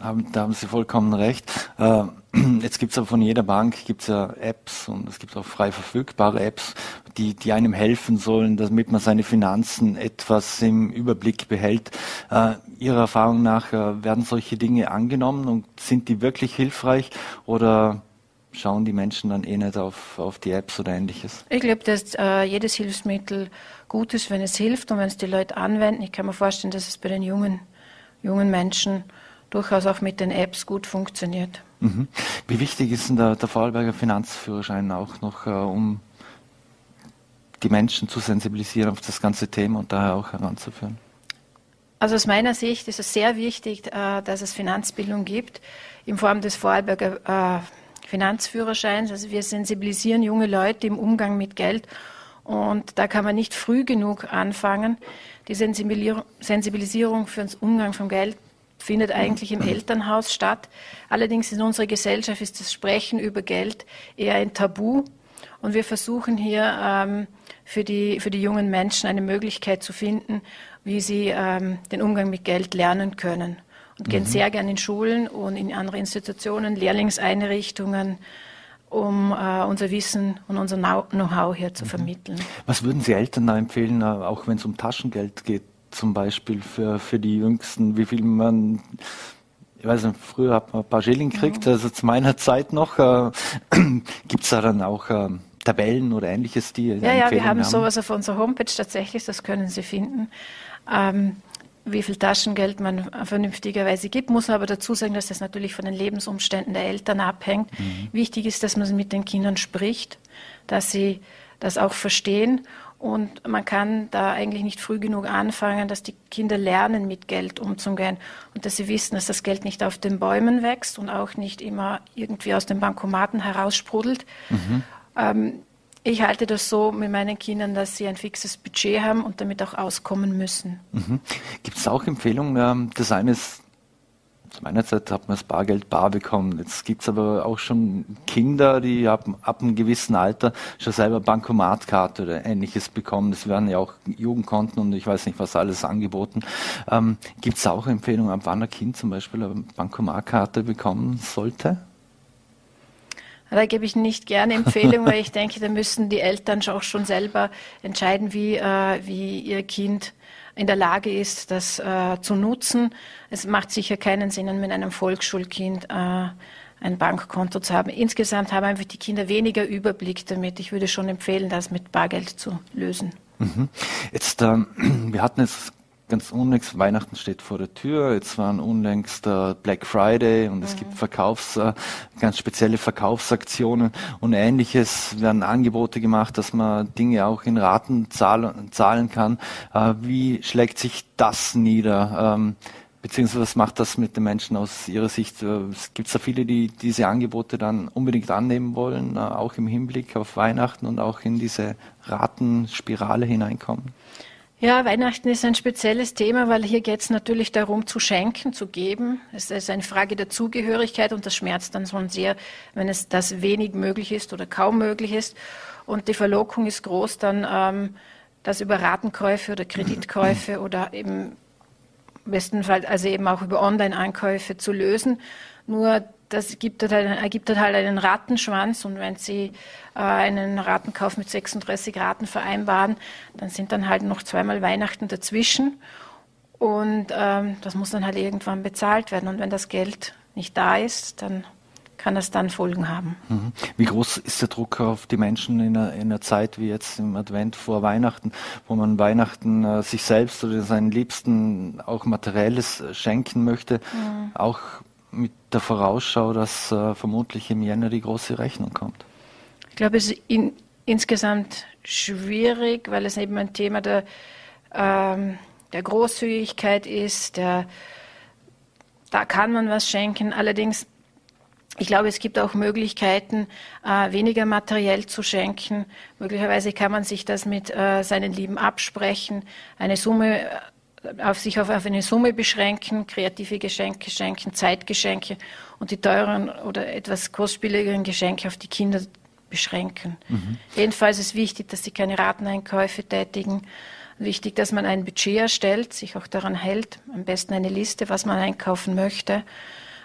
haben, da haben Sie vollkommen recht. Äh, <clears throat> jetzt gibt es aber von jeder Bank gibt's ja Apps und es gibt auch frei verfügbare Apps, die, die einem helfen sollen, damit man seine Finanzen etwas im Überblick behält. Äh, Ihrer Erfahrung nach äh, werden solche Dinge angenommen und sind die wirklich hilfreich oder schauen die Menschen dann eh nicht auf, auf die Apps oder ähnliches? Ich glaube, dass äh, jedes Hilfsmittel gut ist, wenn es hilft und wenn es die Leute anwenden. Ich kann mir vorstellen, dass es bei den jungen, jungen Menschen durchaus auch mit den Apps gut funktioniert. Mhm. Wie wichtig ist denn der, der Vorarlberger Finanzführerschein auch noch, äh, um die Menschen zu sensibilisieren auf das ganze Thema und daher auch heranzuführen? Also aus meiner Sicht ist es sehr wichtig, äh, dass es Finanzbildung gibt in Form des Vorarlberger äh, Finanzführerscheins. Also wir sensibilisieren junge Leute im Umgang mit Geld und da kann man nicht früh genug anfangen. Die Sensibilisierung für den Umgang vom Geld findet eigentlich im Elternhaus statt. Allerdings in unserer Gesellschaft ist das Sprechen über Geld eher ein Tabu. Und wir versuchen hier ähm, für, die, für die jungen Menschen eine Möglichkeit zu finden, wie sie ähm, den Umgang mit Geld lernen können. Und gehen mhm. sehr gern in Schulen und in andere Institutionen, Lehrlingseinrichtungen, um äh, unser Wissen und unser Know-how hier zu mhm. vermitteln. Was würden Sie Eltern da empfehlen, äh, auch wenn es um Taschengeld geht, zum Beispiel für, für die Jüngsten, wie viel man ich weiß nicht, früher hat man ein paar Schilling gekriegt, also zu meiner <laughs> Zeit noch. Äh, <clears throat> Gibt es da dann auch äh, Tabellen oder ähnliches, die Ja, ja, wir haben, haben, sowas auf unserer Homepage tatsächlich, das können Sie finden. Ähm, wie viel Taschengeld man vernünftigerweise gibt, muss aber dazu sagen, dass das natürlich von den Lebensumständen der Eltern abhängt. Mhm. Wichtig ist, dass man mit den Kindern spricht, dass sie das auch verstehen und man kann da eigentlich nicht früh genug anfangen, dass die Kinder lernen, mit Geld umzugehen und dass sie wissen, dass das Geld nicht auf den Bäumen wächst und auch nicht immer irgendwie aus den Bankomaten heraussprudelt. Mhm. Ähm, ich halte das so mit meinen Kindern, dass sie ein fixes Budget haben und damit auch auskommen müssen. Mhm. Gibt es auch Empfehlungen? Ähm, das eine ist zu meiner Zeit hat man das Bargeld bar bekommen. Jetzt gibt es aber auch schon Kinder, die ab, ab einem gewissen Alter schon selber Bankomatkarte oder ähnliches bekommen. Es werden ja auch Jugendkonten und ich weiß nicht, was alles angeboten. Ähm, gibt es auch Empfehlungen, ab wann ein Kind zum Beispiel eine Bankomatkarte bekommen sollte? Da gebe ich nicht gerne Empfehlungen, weil ich denke, da müssen die Eltern auch schon selber entscheiden, wie, äh, wie ihr Kind in der Lage ist, das äh, zu nutzen. Es macht sicher keinen Sinn, mit einem Volksschulkind äh, ein Bankkonto zu haben. Insgesamt haben einfach die Kinder weniger Überblick damit. Ich würde schon empfehlen, das mit Bargeld zu lösen. Mhm. Jetzt, ähm, <clears throat> wir hatten jetzt ganz unlängst, Weihnachten steht vor der Tür, jetzt waren unlängst äh, Black Friday und es mhm. gibt Verkaufs, äh, ganz spezielle Verkaufsaktionen und ähnliches, werden Angebote gemacht, dass man Dinge auch in Raten zahlen, zahlen kann. Äh, wie schlägt sich das nieder? Ähm, beziehungsweise was macht das mit den Menschen aus Ihrer Sicht? Äh, gibt es da viele, die diese Angebote dann unbedingt annehmen wollen, äh, auch im Hinblick auf Weihnachten und auch in diese Ratenspirale hineinkommen? Ja, Weihnachten ist ein spezielles Thema, weil hier geht es natürlich darum, zu schenken, zu geben. Es ist eine Frage der Zugehörigkeit und das schmerzt dann schon sehr, wenn es das wenig möglich ist oder kaum möglich ist. Und die Verlockung ist groß, dann ähm, das über Ratenkäufe oder Kreditkäufe oder eben bestenfalls also eben auch über Online-Ankäufe zu lösen. Nur das gibt halt, ergibt halt einen Ratenschwanz und wenn Sie äh, einen Ratenkauf mit 36 Raten vereinbaren, dann sind dann halt noch zweimal Weihnachten dazwischen und ähm, das muss dann halt irgendwann bezahlt werden und wenn das Geld nicht da ist, dann kann das dann Folgen haben. Mhm. Wie groß ist der Druck auf die Menschen in einer, in einer, Zeit wie jetzt im Advent vor Weihnachten, wo man Weihnachten äh, sich selbst oder seinen Liebsten auch materielles schenken möchte, mhm. auch mit der Vorausschau, dass äh, vermutlich im Jänner die große Rechnung kommt? Ich glaube, es ist in, insgesamt schwierig, weil es eben ein Thema der, ähm, der Großzügigkeit ist. Der, da kann man was schenken. Allerdings, ich glaube, es gibt auch Möglichkeiten, äh, weniger materiell zu schenken. Möglicherweise kann man sich das mit äh, seinen Lieben absprechen, eine Summe auf sich auf, auf eine Summe beschränken, kreative Geschenke schenken, Zeitgeschenke und die teuren oder etwas kostspieligeren Geschenke auf die Kinder beschränken. Mhm. Jedenfalls ist wichtig, dass sie keine Rateneinkäufe tätigen. Wichtig, dass man ein Budget erstellt, sich auch daran hält. Am besten eine Liste, was man einkaufen möchte.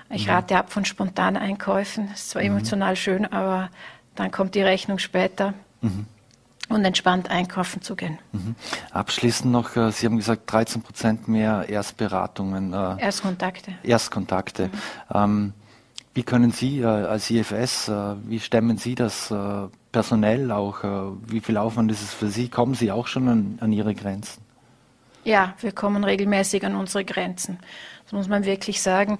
Ich mhm. rate ab von spontanen Einkäufen. Ist zwar mhm. emotional schön, aber dann kommt die Rechnung später. Mhm und entspannt einkaufen zu gehen. Mhm. Abschließend noch, äh, Sie haben gesagt, 13 Prozent mehr Erstberatungen. Äh, Erstkontakte. Erstkontakte. Mhm. Ähm, Wie können Sie äh, als IFS, wie stemmen Sie das personell auch? Wie viel Aufwand ist es für Sie? Kommen Sie auch schon an, an Ihre Grenzen? Ja, wir kommen regelmäßig an unsere Grenzen. Das muss man wirklich sagen.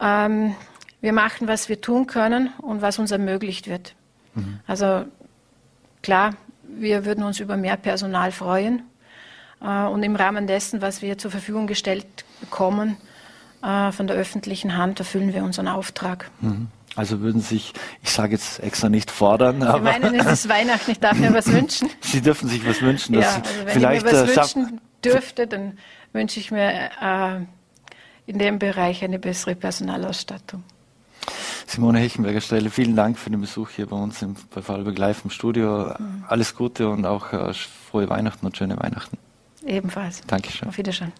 Ähm, wir machen, was wir tun können und was uns ermöglicht wird. Mhm. Also klar, wir würden uns über mehr Personal freuen. Äh, und im Rahmen dessen, was wir zur Verfügung gestellt bekommen äh, von der öffentlichen Hand, erfüllen wir unseren Auftrag. Mhm. Also würden Sie sich, ich sage jetzt extra nicht fordern, aber. meinen, es ist <laughs> Weihnachten, ich darf mir was wünschen. Sie dürfen sich was wünschen. Dass ja, also wenn vielleicht ich mir was äh, wünschen dürfte, dann wünsche ich mir äh, in dem Bereich eine bessere Personalausstattung. Simone Hechenberger Stelle, vielen Dank für den Besuch hier bei uns im, bei Vorarlberg Live im Studio. Mhm. Alles Gute und auch äh, frohe Weihnachten und schöne Weihnachten. Ebenfalls. Dankeschön. Auf Wiedersehen.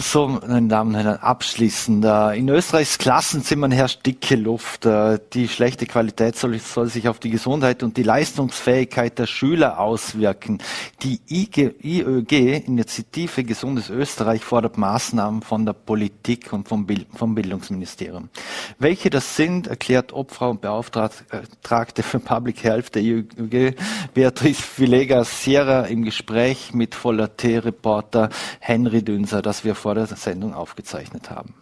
So, meine Damen und Herren, abschließend. In Österreichs Klassenzimmern herrscht dicke Luft. Äh, die schlechte Qualität soll, soll, sich auf die Gesundheit und die Leistungsfähigkeit der Schüler auswirken. Die IÖG, Initiative Gesundes Österreich, fordert Maßnahmen von der Politik und vom, Bild, vom Bildungsministerium. Welche das sind, erklärt Obfrau und Beauftragte für Public Health der IÖG, Beatrice Villegas Sierra, im Gespräch mit Voller T-Reporter Henry Dünser, das wir vor vor der Sendung aufgezeichnet haben.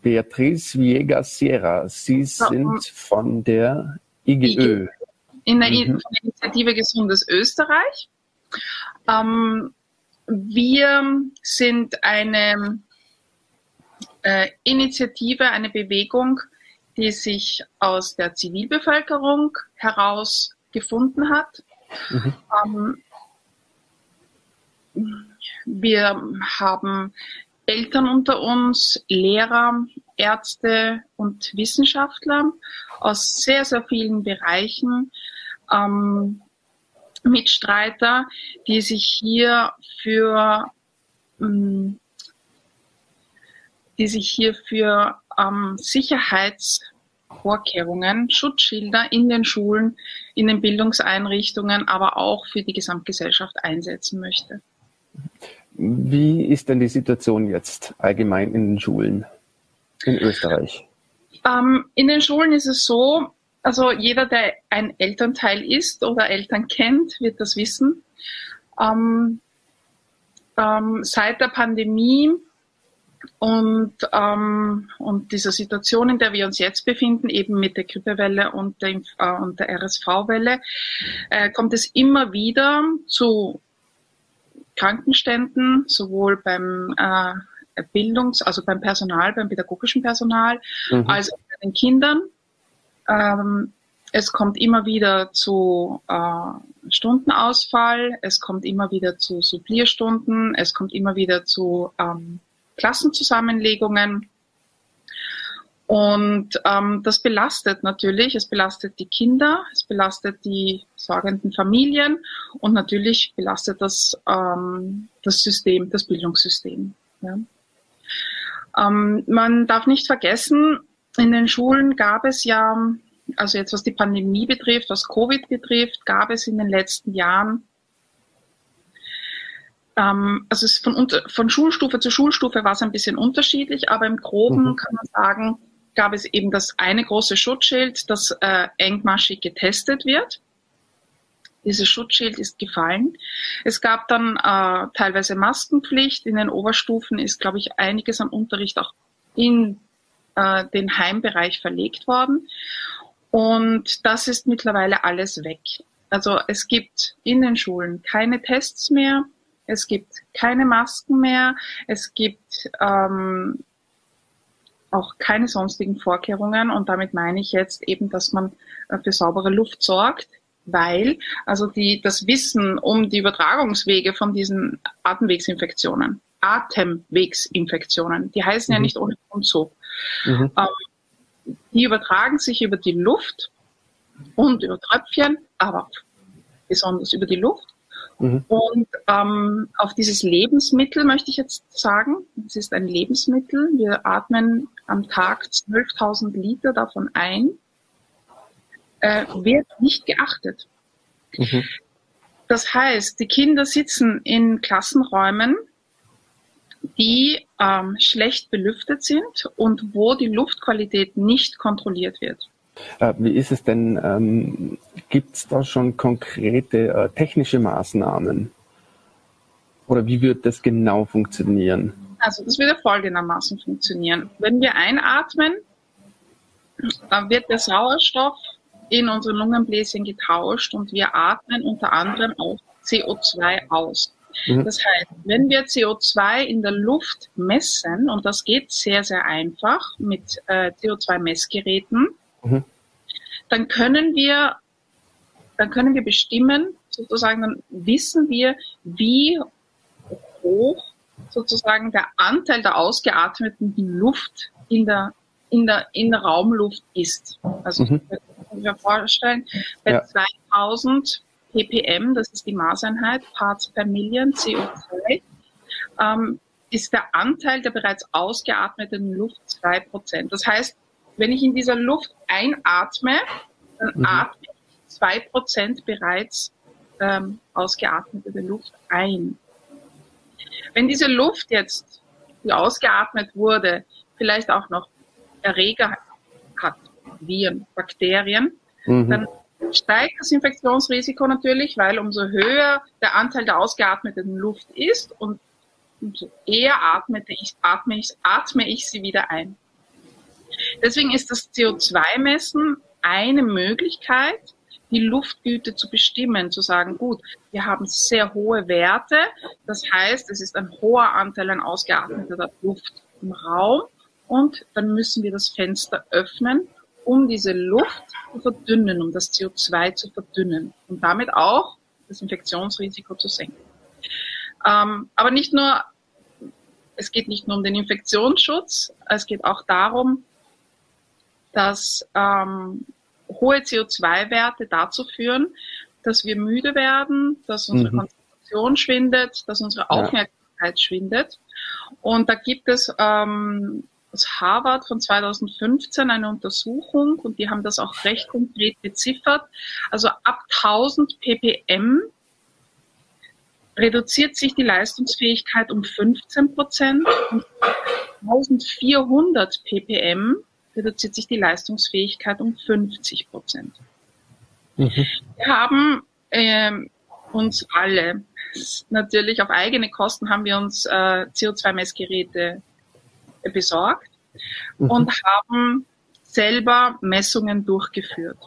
Beatrice Viegas Sierra, Sie sind von der IGÖ. In der mhm. Initiative Gesundes Österreich. Ähm, wir sind eine äh, Initiative, eine Bewegung, die sich aus der Zivilbevölkerung heraus gefunden hat. Mhm. Ähm, wir haben Eltern unter uns, Lehrer, Ärzte und Wissenschaftler aus sehr, sehr vielen Bereichen, ähm, Mitstreiter, die sich hier für ähm, die sich hier für ähm, Sicherheitsvorkehrungen, Schutzschilder in den Schulen, in den Bildungseinrichtungen, aber auch für die Gesamtgesellschaft einsetzen möchte. Wie ist denn die Situation jetzt allgemein in den Schulen in Österreich? Ähm, in den Schulen ist es so, also jeder, der ein Elternteil ist oder Eltern kennt, wird das wissen. Ähm, ähm, seit der Pandemie und, ähm, und dieser Situation, in der wir uns jetzt befinden, eben mit der Grippewelle und der, äh, und der RSV-Welle, äh, kommt es immer wieder zu Krankenständen, sowohl beim äh, Bildungs-, also beim Personal, beim pädagogischen Personal, mhm. als auch bei den Kindern. Ähm, es kommt immer wieder zu äh, Stundenausfall, es kommt immer wieder zu Supplierstunden, es kommt immer wieder zu ähm, Klassenzusammenlegungen. Und ähm, das belastet natürlich, es belastet die Kinder, es belastet die sorgenden Familien und natürlich belastet das ähm, das System, das Bildungssystem. Ja. Ähm, man darf nicht vergessen, in den Schulen gab es ja, also jetzt was die Pandemie betrifft, was Covid betrifft, gab es in den letzten Jahren ähm, also von, von Schulstufe zu Schulstufe war es ein bisschen unterschiedlich, aber im Groben mhm. kann man sagen, gab es eben das eine große Schutzschild, das äh, engmaschig getestet wird. Dieses Schutzschild ist gefallen. Es gab dann äh, teilweise Maskenpflicht. In den Oberstufen ist, glaube ich, einiges am Unterricht auch in äh, den Heimbereich verlegt worden. Und das ist mittlerweile alles weg. Also es gibt in den Schulen keine Tests mehr. Es gibt keine Masken mehr. Es gibt ähm, auch keine sonstigen Vorkehrungen. Und damit meine ich jetzt eben, dass man für saubere Luft sorgt, weil also die, das Wissen um die Übertragungswege von diesen Atemwegsinfektionen, Atemwegsinfektionen, die heißen mhm. ja nicht ohne Grund so. Mhm. Ähm, die übertragen sich über die Luft und über Tröpfchen, aber besonders über die Luft. Mhm. Und ähm, auf dieses Lebensmittel möchte ich jetzt sagen, es ist ein Lebensmittel. Wir atmen am Tag 12.000 Liter davon ein, äh, wird nicht geachtet. Mhm. Das heißt, die Kinder sitzen in Klassenräumen die ähm, schlecht belüftet sind und wo die Luftqualität nicht kontrolliert wird. Äh, wie ist es denn? Ähm, Gibt es da schon konkrete äh, technische Maßnahmen? Oder wie wird das genau funktionieren? Also das würde folgendermaßen funktionieren. Wenn wir einatmen, dann wird der Sauerstoff in unsere Lungenbläschen getauscht und wir atmen unter anderem auch CO2 aus. Mhm. Das heißt, wenn wir CO2 in der Luft messen, und das geht sehr, sehr einfach mit äh, CO2-Messgeräten, mhm. dann können wir, dann können wir bestimmen, sozusagen, dann wissen wir, wie hoch sozusagen der Anteil der ausgeatmeten Luft in der, in der, in der Raumluft ist. Also, mhm. ich mir vorstellen, bei ja. 2000 ppm, das ist die Maßeinheit, Parts per Million CO2, ähm, ist der Anteil der bereits ausgeatmeten Luft 2%. Das heißt, wenn ich in dieser Luft einatme, dann mhm. atme ich 2% bereits ähm, ausgeatmete Luft ein. Wenn diese Luft jetzt, die ausgeatmet wurde, vielleicht auch noch Erreger hat, Viren, Bakterien, mhm. dann steigt das Infektionsrisiko natürlich, weil umso höher der Anteil der ausgeatmeten Luft ist und umso eher atme ich, atme ich, atme ich sie wieder ein. Deswegen ist das CO2-Messen eine Möglichkeit, die Luftgüte zu bestimmen, zu sagen, gut, wir haben sehr hohe Werte, das heißt, es ist ein hoher Anteil an ausgeatmeter Luft im Raum und dann müssen wir das Fenster öffnen um diese Luft zu verdünnen, um das CO2 zu verdünnen und damit auch das Infektionsrisiko zu senken. Ähm, aber nicht nur, es geht nicht nur um den Infektionsschutz, es geht auch darum, dass ähm, hohe CO2-Werte dazu führen, dass wir müde werden, dass unsere mhm. Konzentration schwindet, dass unsere Aufmerksamkeit ja. schwindet. Und da gibt es ähm, aus Harvard von 2015 eine Untersuchung und die haben das auch recht konkret beziffert. Also ab 1000 ppm reduziert sich die Leistungsfähigkeit um 15 Prozent und 1400 ppm reduziert sich die Leistungsfähigkeit um 50 Prozent. Mhm. Wir haben äh, uns alle, natürlich auf eigene Kosten, haben wir uns äh, CO2-Messgeräte besorgt mhm. und haben selber Messungen durchgeführt.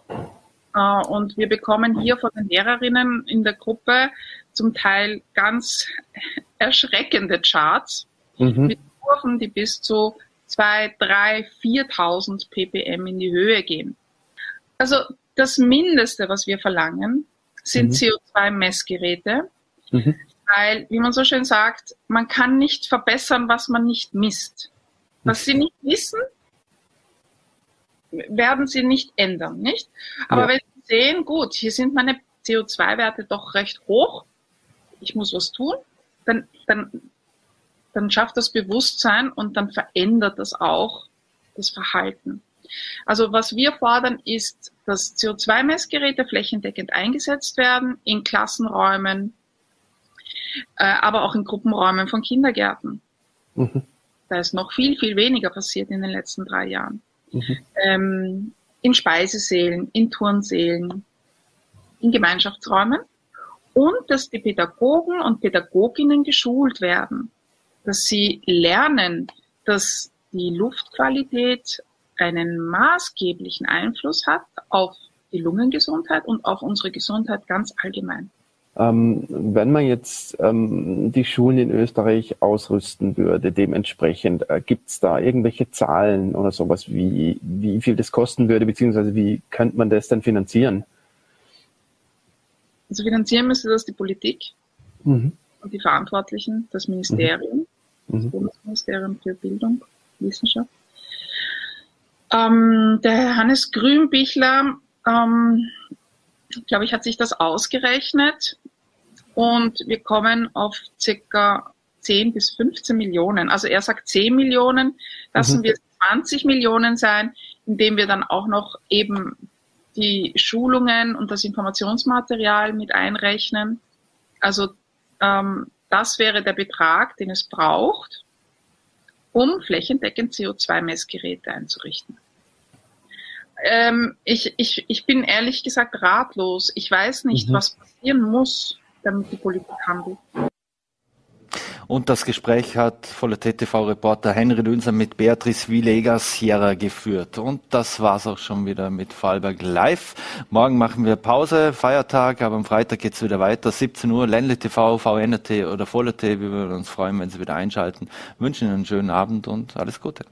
Äh, und wir bekommen hier von den Lehrerinnen in der Gruppe zum Teil ganz erschreckende Charts mhm. mit Kurven, die bis zu 2, 3, 4.000 ppm in die Höhe gehen. Also das Mindeste, was wir verlangen, sind mhm. CO2-Messgeräte, mhm. weil, wie man so schön sagt, man kann nicht verbessern, was man nicht misst. Was sie nicht wissen, werden sie nicht ändern, nicht? Aber ja. wenn sie sehen, gut, hier sind meine CO2-Werte doch recht hoch, ich muss was tun, dann, dann, dann schafft das Bewusstsein und dann verändert das auch das Verhalten. Also was wir fordern ist, dass CO2-Messgeräte flächendeckend eingesetzt werden in Klassenräumen, äh, aber auch in Gruppenräumen von Kindergärten. Mhm. Da ist noch viel, viel weniger passiert in den letzten drei Jahren. Mhm. Ähm, in Speisesälen, in Turnsälen, in Gemeinschaftsräumen und dass die Pädagogen und Pädagoginnen geschult werden, dass sie lernen, dass die Luftqualität einen maßgeblichen Einfluss hat auf die Lungengesundheit und auf unsere Gesundheit ganz allgemein. Ähm, wenn man jetzt ähm, die Schulen in Österreich ausrüsten würde, dementsprechend, äh, gibt es da irgendwelche Zahlen oder sowas, wie, wie viel das kosten würde, beziehungsweise wie könnte man das denn finanzieren? Also finanzieren müsste das die Politik mhm. und die Verantwortlichen, das Ministerium, mhm. Das Bundesministerium für Bildung, Wissenschaft. Ähm, der Herr Hannes Grünbichler ähm, glaube ich, hat sich das ausgerechnet und wir kommen auf circa 10 bis 15 Millionen. Also er sagt 10 Millionen, lassen mhm. wir 20 Millionen sein, indem wir dann auch noch eben die Schulungen und das Informationsmaterial mit einrechnen. Also ähm, Das wäre der Betrag, den es braucht, um flächendeckend CO2-Messgeräte einzurichten. Ähm, ich, ich, ich bin ehrlich gesagt ratlos. Ich weiß nicht, mhm. was passieren muss, damit die Politik handelt. Und das Gespräch hat voller TTV-Reporter Henry Dünser mit Beatrice Villegas Sierra geführt. Und das war's auch schon wieder mit Vorarlberg Live. Morgen machen wir Pause, Feiertag, aber am Freitag geht's wieder weiter. 17 Uhr, Ländle TV, VNRT oder Voller Wir würden uns freuen, wenn Sie wieder einschalten. Wünschen Ihnen einen schönen Abend und alles Gute.